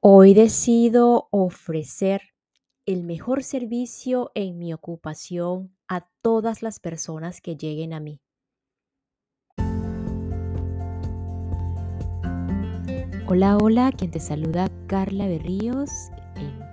Hoy decido ofrecer el mejor servicio en mi ocupación a todas las personas que lleguen a mí. Hola, hola, quien te saluda Carla Berríos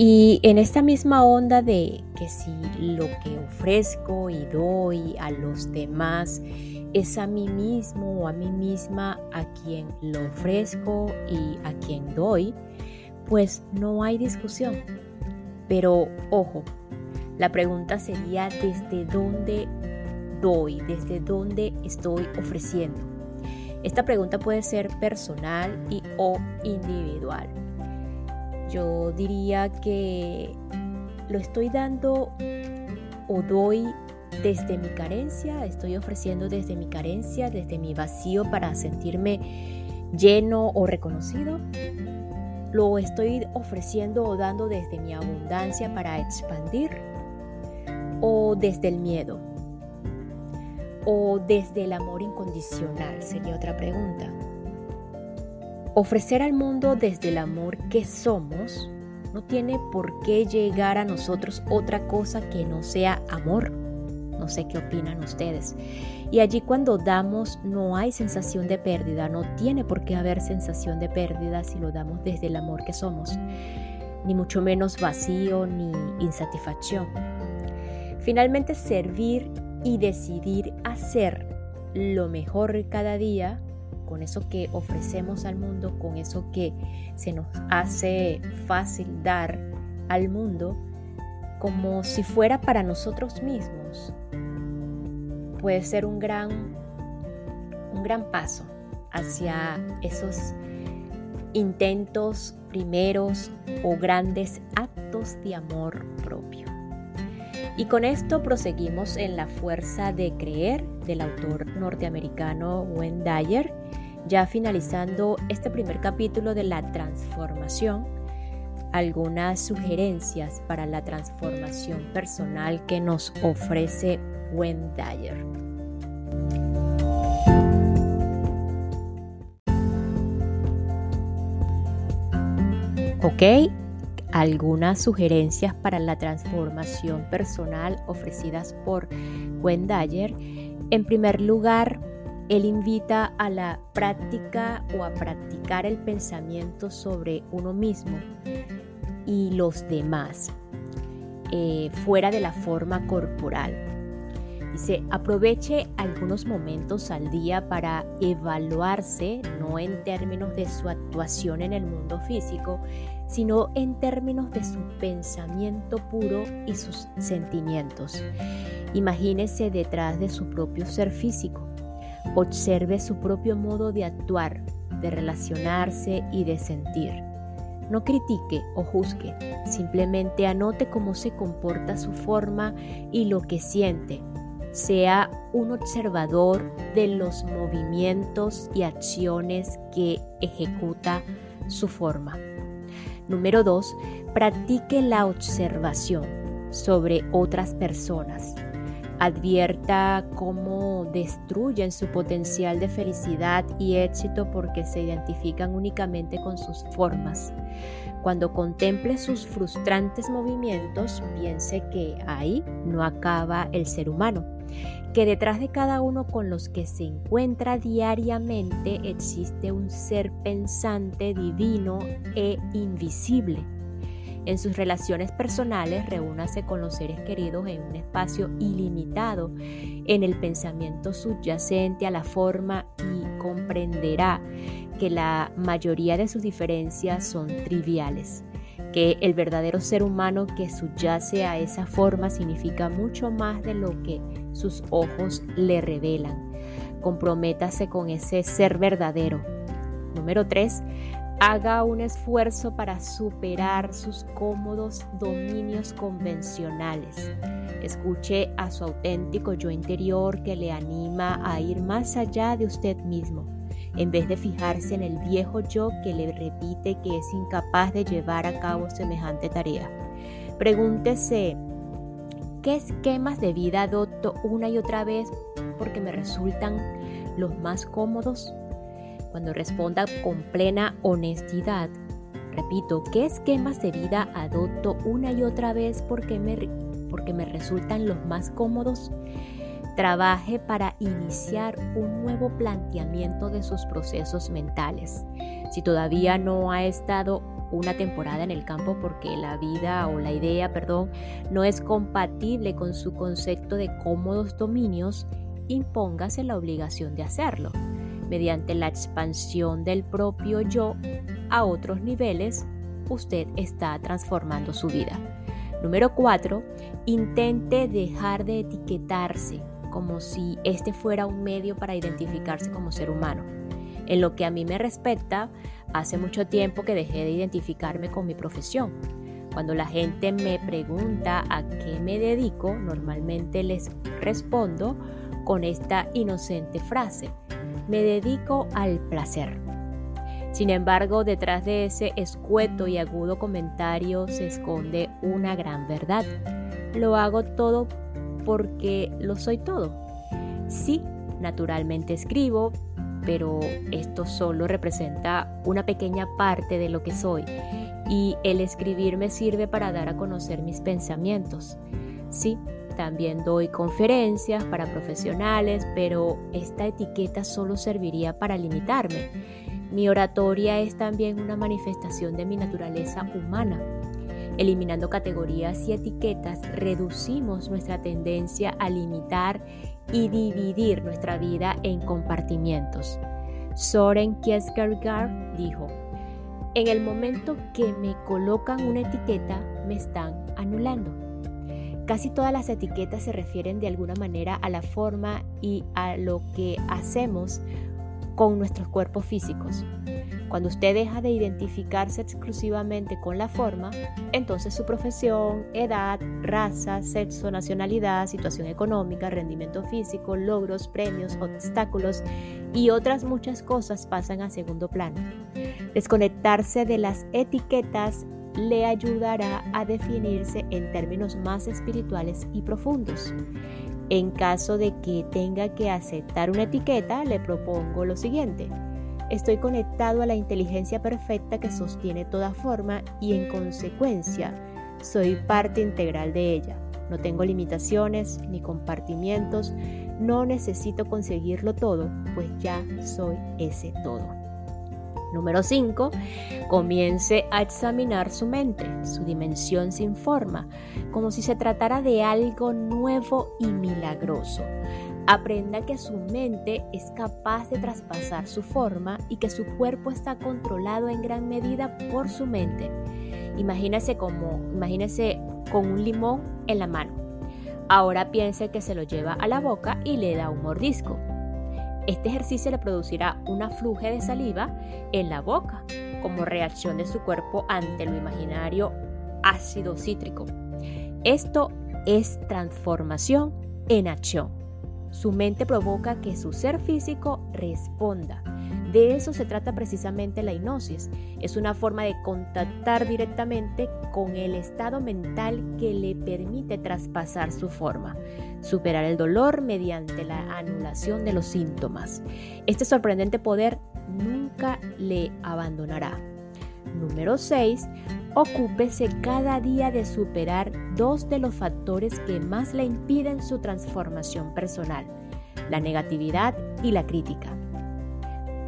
Y en esta misma onda de que si lo que ofrezco y doy a los demás es a mí mismo o a mí misma a quien lo ofrezco y a quien doy, pues no hay discusión. Pero ojo, la pregunta sería desde dónde doy, desde dónde estoy ofreciendo. Esta pregunta puede ser personal y o individual. Yo diría que lo estoy dando o doy desde mi carencia, estoy ofreciendo desde mi carencia, desde mi vacío para sentirme lleno o reconocido. Lo estoy ofreciendo o dando desde mi abundancia para expandir o desde el miedo o desde el amor incondicional sería otra pregunta. Ofrecer al mundo desde el amor que somos no tiene por qué llegar a nosotros otra cosa que no sea amor. No sé qué opinan ustedes. Y allí cuando damos no hay sensación de pérdida, no tiene por qué haber sensación de pérdida si lo damos desde el amor que somos, ni mucho menos vacío ni insatisfacción. Finalmente servir y decidir hacer lo mejor cada día con eso que ofrecemos al mundo, con eso que se nos hace fácil dar al mundo, como si fuera para nosotros mismos, puede ser un gran, un gran paso hacia esos intentos primeros o grandes actos de amor propio. Y con esto proseguimos en La fuerza de creer del autor norteamericano Wayne Dyer, ya finalizando este primer capítulo de la transformación, algunas sugerencias para la transformación personal que nos ofrece Wayne Dyer. Ok, algunas sugerencias para la transformación personal ofrecidas por Wendayer. En primer lugar, él invita a la práctica o a practicar el pensamiento sobre uno mismo y los demás, eh, fuera de la forma corporal. Dice, aproveche algunos momentos al día para evaluarse, no en términos de su actuación en el mundo físico, sino en términos de su pensamiento puro y sus sentimientos. Imagínese detrás de su propio ser físico. Observe su propio modo de actuar, de relacionarse y de sentir. No critique o juzgue, simplemente anote cómo se comporta su forma y lo que siente. Sea un observador de los movimientos y acciones que ejecuta su forma. Número 2. Practique la observación sobre otras personas. Advierta cómo destruyen su potencial de felicidad y éxito porque se identifican únicamente con sus formas. Cuando contemple sus frustrantes movimientos, piense que ahí no acaba el ser humano que detrás de cada uno con los que se encuentra diariamente existe un ser pensante, divino e invisible. En sus relaciones personales, reúnase con los seres queridos en un espacio ilimitado en el pensamiento subyacente a la forma y comprenderá que la mayoría de sus diferencias son triviales que el verdadero ser humano que subyace a esa forma significa mucho más de lo que sus ojos le revelan. Comprométase con ese ser verdadero. Número 3. Haga un esfuerzo para superar sus cómodos dominios convencionales. Escuche a su auténtico yo interior que le anima a ir más allá de usted mismo, en vez de fijarse en el viejo yo que le repite que es incapaz de llevar a cabo semejante tarea. Pregúntese, ¿qué esquemas de vida adopto una y otra vez porque me resultan los más cómodos? Cuando responda con plena honestidad, repito, ¿qué esquemas de vida adopto una y otra vez porque me, porque me resultan los más cómodos? Trabaje para iniciar un nuevo planteamiento de sus procesos mentales. Si todavía no ha estado una temporada en el campo porque la vida o la idea, perdón, no es compatible con su concepto de cómodos dominios, impóngase la obligación de hacerlo mediante la expansión del propio yo a otros niveles, usted está transformando su vida. Número 4. Intente dejar de etiquetarse como si este fuera un medio para identificarse como ser humano. En lo que a mí me respecta, hace mucho tiempo que dejé de identificarme con mi profesión. Cuando la gente me pregunta a qué me dedico, normalmente les respondo con esta inocente frase me dedico al placer. Sin embargo, detrás de ese escueto y agudo comentario se esconde una gran verdad. Lo hago todo porque lo soy todo. Sí, naturalmente escribo, pero esto solo representa una pequeña parte de lo que soy y el escribir me sirve para dar a conocer mis pensamientos. Sí, también doy conferencias para profesionales, pero esta etiqueta solo serviría para limitarme. Mi oratoria es también una manifestación de mi naturaleza humana. Eliminando categorías y etiquetas, reducimos nuestra tendencia a limitar y dividir nuestra vida en compartimientos. Soren Kierkegaard dijo, en el momento que me colocan una etiqueta, me están anulando. Casi todas las etiquetas se refieren de alguna manera a la forma y a lo que hacemos con nuestros cuerpos físicos. Cuando usted deja de identificarse exclusivamente con la forma, entonces su profesión, edad, raza, sexo, nacionalidad, situación económica, rendimiento físico, logros, premios, obstáculos y otras muchas cosas pasan a segundo plano. Desconectarse de las etiquetas le ayudará a definirse en términos más espirituales y profundos. En caso de que tenga que aceptar una etiqueta, le propongo lo siguiente. Estoy conectado a la inteligencia perfecta que sostiene toda forma y en consecuencia soy parte integral de ella. No tengo limitaciones ni compartimientos, no necesito conseguirlo todo, pues ya soy ese todo. Número 5. Comience a examinar su mente, su dimensión sin forma, como si se tratara de algo nuevo y milagroso. Aprenda que su mente es capaz de traspasar su forma y que su cuerpo está controlado en gran medida por su mente. Imagínese como, imagínese con un limón en la mano. Ahora piense que se lo lleva a la boca y le da un mordisco. Este ejercicio le producirá una fluje de saliva en la boca como reacción de su cuerpo ante lo imaginario ácido cítrico. Esto es transformación en acción. Su mente provoca que su ser físico responda. De eso se trata precisamente la hipnosis. Es una forma de contactar directamente con el estado mental que le permite traspasar su forma, superar el dolor mediante la anulación de los síntomas. Este sorprendente poder nunca le abandonará. Número 6. Ocúpese cada día de superar dos de los factores que más le impiden su transformación personal, la negatividad y la crítica.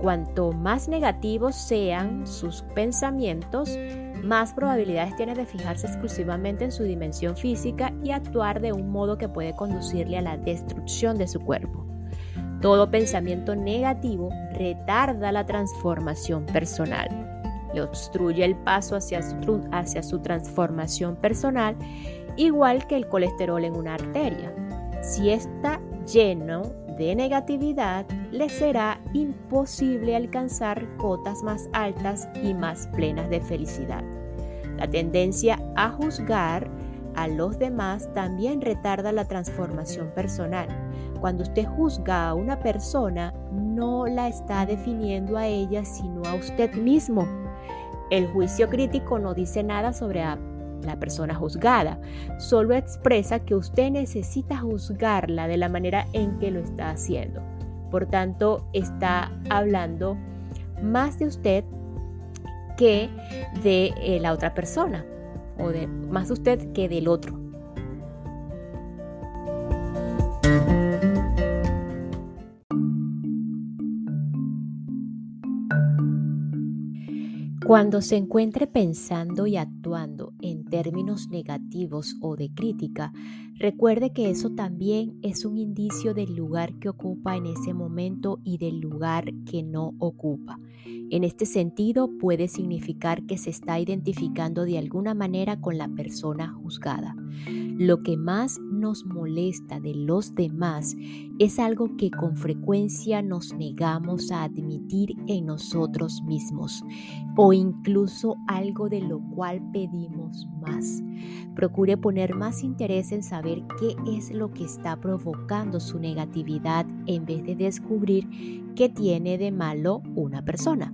Cuanto más negativos sean sus pensamientos, más probabilidades tiene de fijarse exclusivamente en su dimensión física y actuar de un modo que puede conducirle a la destrucción de su cuerpo. Todo pensamiento negativo retarda la transformación personal, le obstruye el paso hacia su, hacia su transformación personal, igual que el colesterol en una arteria. Si está lleno de negatividad, les será imposible alcanzar cotas más altas y más plenas de felicidad. La tendencia a juzgar a los demás también retarda la transformación personal. Cuando usted juzga a una persona, no la está definiendo a ella, sino a usted mismo. El juicio crítico no dice nada sobre la persona juzgada, solo expresa que usted necesita juzgarla de la manera en que lo está haciendo. Por tanto, está hablando más de usted que de eh, la otra persona, o de más de usted que del otro. Cuando se encuentre pensando y actuando en términos negativos o de crítica, recuerde que eso también es un indicio del lugar que ocupa en ese momento y del lugar que no ocupa. En este sentido, puede significar que se está identificando de alguna manera con la persona juzgada. Lo que más nos molesta de los demás es algo que con frecuencia nos negamos a admitir en nosotros mismos o incluso algo de lo cual pedimos más. Procure poner más interés en saber qué es lo que está provocando su negatividad en vez de descubrir qué tiene de malo una persona.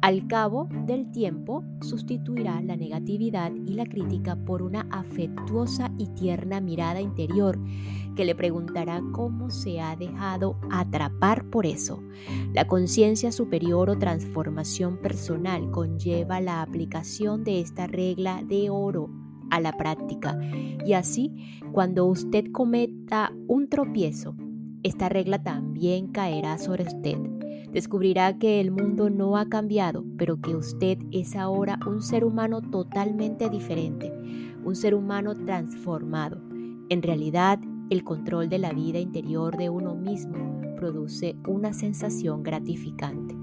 Al cabo del tiempo, sustituirá la negatividad y la crítica por una afectuosa y tierna mirada interior que le preguntará cómo se ha dejado atrapar por eso. La conciencia superior o transformación personal conlleva la aplicación de esta regla de oro a la práctica y así cuando usted cometa un tropiezo, esta regla también caerá sobre usted descubrirá que el mundo no ha cambiado, pero que usted es ahora un ser humano totalmente diferente, un ser humano transformado. En realidad, el control de la vida interior de uno mismo produce una sensación gratificante.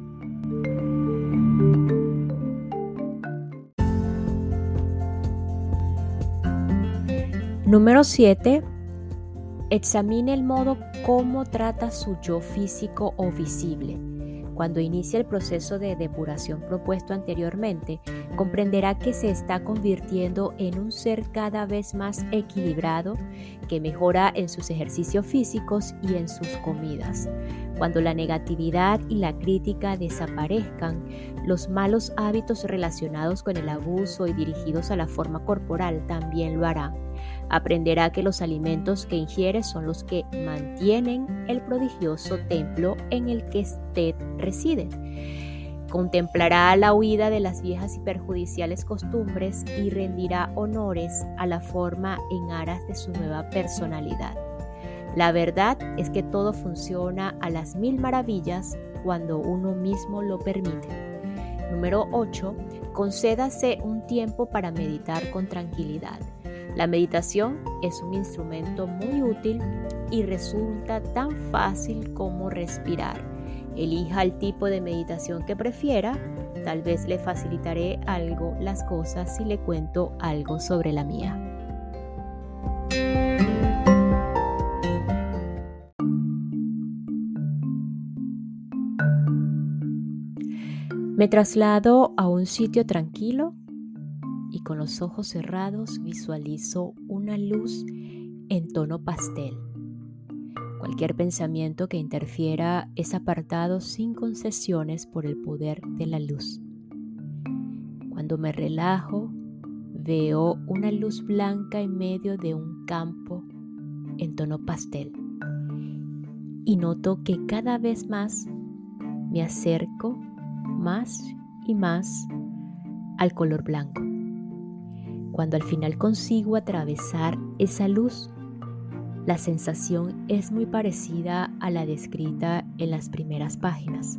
Número 7. Examine el modo como trata su yo físico o visible. Cuando inicie el proceso de depuración propuesto anteriormente, comprenderá que se está convirtiendo en un ser cada vez más equilibrado, que mejora en sus ejercicios físicos y en sus comidas. Cuando la negatividad y la crítica desaparezcan, los malos hábitos relacionados con el abuso y dirigidos a la forma corporal también lo harán aprenderá que los alimentos que ingiere son los que mantienen el prodigioso templo en el que usted reside. Contemplará la huida de las viejas y perjudiciales costumbres y rendirá honores a la forma en aras de su nueva personalidad. La verdad es que todo funciona a las mil maravillas cuando uno mismo lo permite. Número 8. Concédase un tiempo para meditar con tranquilidad. La meditación es un instrumento muy útil y resulta tan fácil como respirar. Elija el tipo de meditación que prefiera. Tal vez le facilitaré algo las cosas si le cuento algo sobre la mía. Me traslado a un sitio tranquilo y con los ojos cerrados visualizo una luz en tono pastel. Cualquier pensamiento que interfiera es apartado sin concesiones por el poder de la luz. Cuando me relajo, veo una luz blanca en medio de un campo en tono pastel y noto que cada vez más me acerco más y más al color blanco. Cuando al final consigo atravesar esa luz, la sensación es muy parecida a la descrita en las primeras páginas,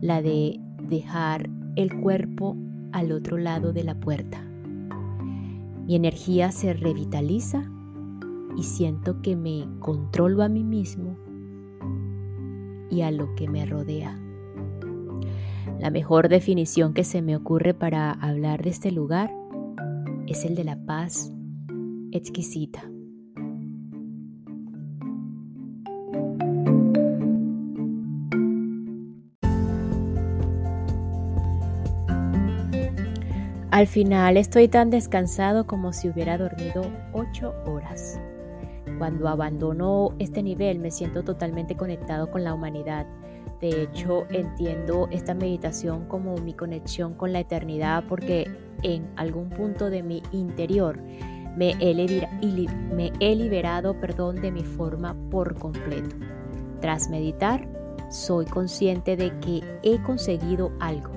la de dejar el cuerpo al otro lado de la puerta. Mi energía se revitaliza y siento que me controlo a mí mismo y a lo que me rodea. La mejor definición que se me ocurre para hablar de este lugar es el de la paz exquisita. Al final estoy tan descansado como si hubiera dormido ocho horas. Cuando abandono este nivel me siento totalmente conectado con la humanidad de hecho, entiendo esta meditación como mi conexión con la eternidad porque en algún punto de mi interior me he, liberado perdón, de mi forma por completo. Tras meditar, soy consciente de que he conseguido algo.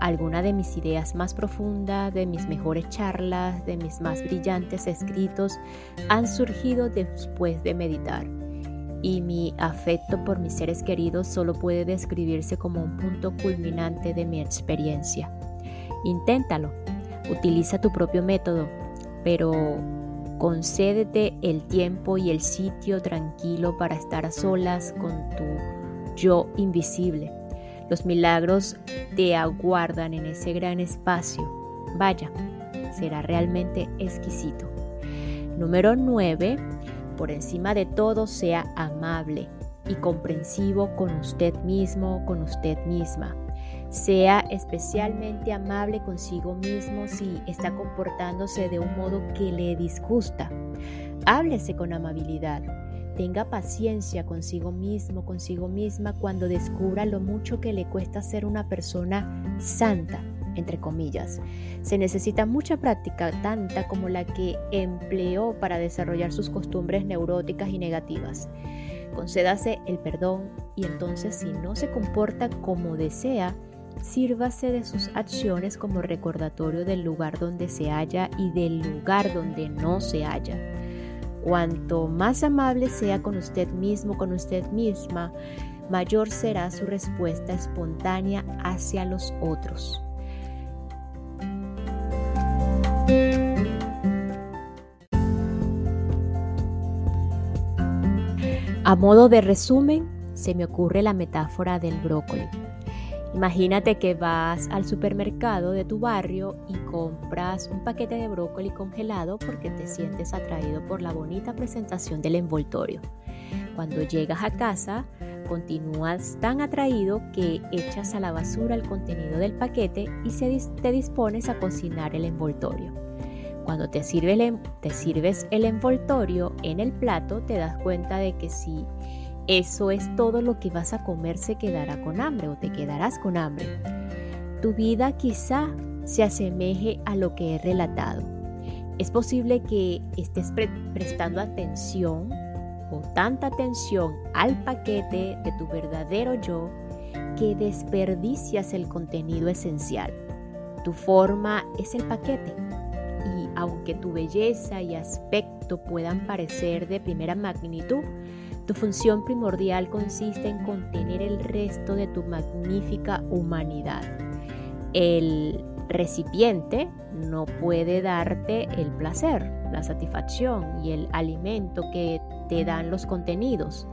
Alguna de mis ideas más profundas, de mis mejores charlas, de mis más brillantes escritos han surgido después de meditar. Y mi afecto por mis seres queridos solo puede describirse como un punto culminante de mi experiencia. Inténtalo, utiliza tu propio método, pero concédete el tiempo y el sitio tranquilo para estar a solas con tu yo invisible. Los milagros te aguardan en ese gran espacio. Vaya, será realmente exquisito. Número 9. Por encima de todo, sea amable y comprensivo con usted mismo, con usted misma. Sea especialmente amable consigo mismo si está comportándose de un modo que le disgusta. Háblese con amabilidad. Tenga paciencia consigo mismo, consigo misma cuando descubra lo mucho que le cuesta ser una persona santa, entre comillas. Se necesita mucha práctica, tanta como la que empleó para desarrollar sus costumbres neuróticas y negativas. Concédase el perdón y entonces si no se comporta como desea, sírvase de sus acciones como recordatorio del lugar donde se halla y del lugar donde no se halla. Cuanto más amable sea con usted mismo, con usted misma, mayor será su respuesta espontánea hacia los otros. A modo de resumen, se me ocurre la metáfora del brócoli. Imagínate que vas al supermercado de tu barrio y compras un paquete de brócoli congelado porque te sientes atraído por la bonita presentación del envoltorio. Cuando llegas a casa, continúas tan atraído que echas a la basura el contenido del paquete y te dispones a cocinar el envoltorio. Cuando te, te sirves el envoltorio en el plato, te das cuenta de que si eso es todo lo que vas a comer, se quedará con hambre o te quedarás con hambre. Tu vida quizá se asemeje a lo que he relatado. Es posible que estés prestando atención o tanta atención al paquete de tu verdadero yo que desperdicias el contenido esencial. Tu forma es el paquete y aunque tu belleza y aspecto puedan parecer de primera magnitud, tu función primordial consiste en contener el resto de tu magnífica humanidad. El recipiente no puede darte el placer, la satisfacción y el alimento que te dan los contenidos.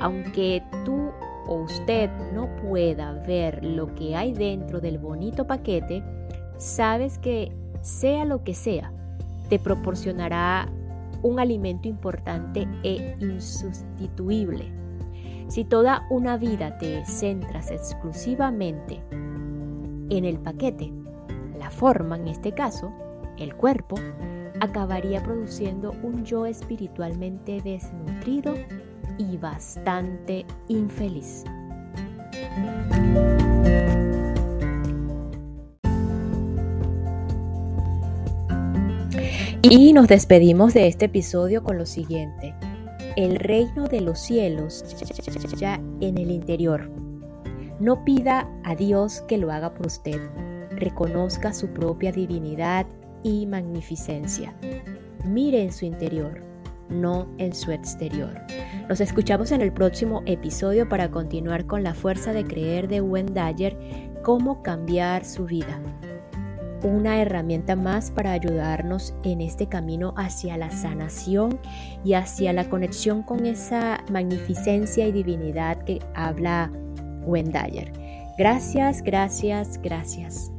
Aunque tú o usted no pueda ver lo que hay dentro del bonito paquete, sabes que sea lo que sea, te proporcionará un alimento importante e insustituible. Si toda una vida te centras exclusivamente en el paquete, la forma en este caso, el cuerpo, acabaría produciendo un yo espiritualmente desnutrido y bastante infeliz. Y nos despedimos de este episodio con lo siguiente. El reino de los cielos ya en el interior. No pida a Dios que lo haga por usted. Reconozca su propia divinidad y magnificencia. Mire en su interior, no en su exterior. Nos escuchamos en el próximo episodio para continuar con la fuerza de creer de Wendayer, cómo cambiar su vida una herramienta más para ayudarnos en este camino hacia la sanación y hacia la conexión con esa magnificencia y divinidad que habla Wendayer. Gracias, gracias, gracias.